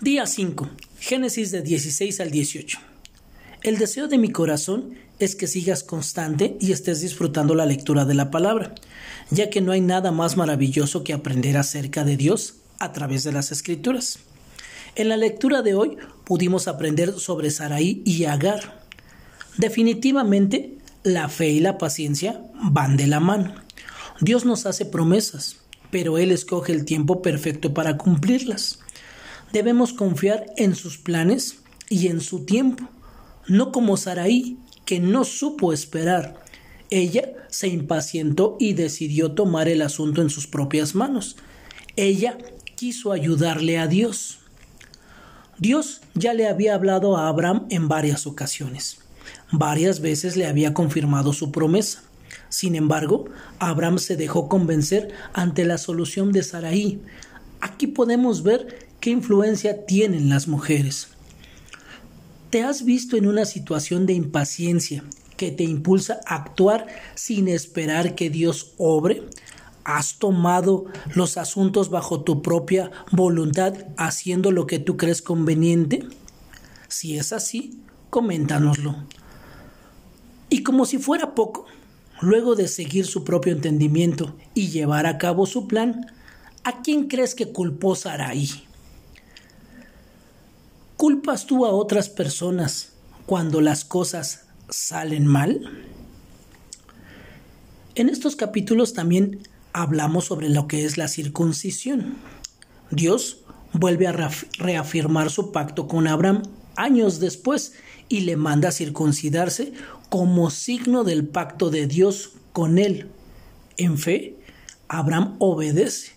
Día 5. Génesis de 16 al 18. El deseo de mi corazón es que sigas constante y estés disfrutando la lectura de la palabra, ya que no hay nada más maravilloso que aprender acerca de Dios a través de las escrituras. En la lectura de hoy pudimos aprender sobre Saraí y Agar. Definitivamente, la fe y la paciencia van de la mano. Dios nos hace promesas, pero Él escoge el tiempo perfecto para cumplirlas. Debemos confiar en sus planes y en su tiempo, no como Saraí, que no supo esperar. Ella se impacientó y decidió tomar el asunto en sus propias manos. Ella quiso ayudarle a Dios. Dios ya le había hablado a Abraham en varias ocasiones. Varias veces le había confirmado su promesa. Sin embargo, Abraham se dejó convencer ante la solución de Saraí. Aquí podemos ver ¿Qué influencia tienen las mujeres? ¿Te has visto en una situación de impaciencia que te impulsa a actuar sin esperar que Dios obre? ¿Has tomado los asuntos bajo tu propia voluntad haciendo lo que tú crees conveniente? Si es así, coméntanoslo. Y como si fuera poco, luego de seguir su propio entendimiento y llevar a cabo su plan, ¿a quién crees que culpó Sarai? ¿Culpas tú a otras personas cuando las cosas salen mal? En estos capítulos también hablamos sobre lo que es la circuncisión. Dios vuelve a reafirmar su pacto con Abraham años después y le manda a circuncidarse como signo del pacto de Dios con él. En fe, Abraham obedece,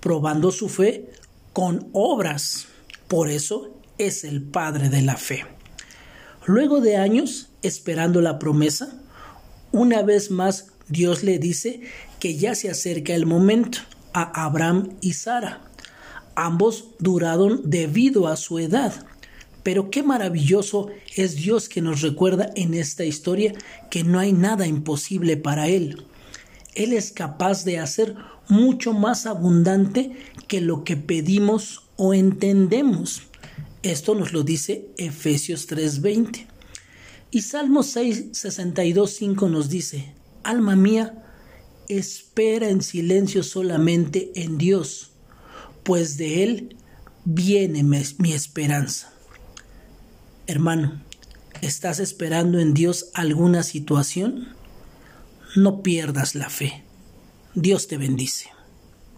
probando su fe con obras. Por eso es el padre de la fe. Luego de años esperando la promesa, una vez más Dios le dice que ya se acerca el momento a Abraham y Sara. Ambos duraron debido a su edad. Pero qué maravilloso es Dios que nos recuerda en esta historia que no hay nada imposible para Él. Él es capaz de hacer mucho más abundante que lo que pedimos o entendemos. Esto nos lo dice Efesios 3:20. Y Salmo 6, 62, 5 nos dice, Alma mía, espera en silencio solamente en Dios, pues de Él viene mi esperanza. Hermano, ¿estás esperando en Dios alguna situación? No pierdas la fe. Dios te bendice.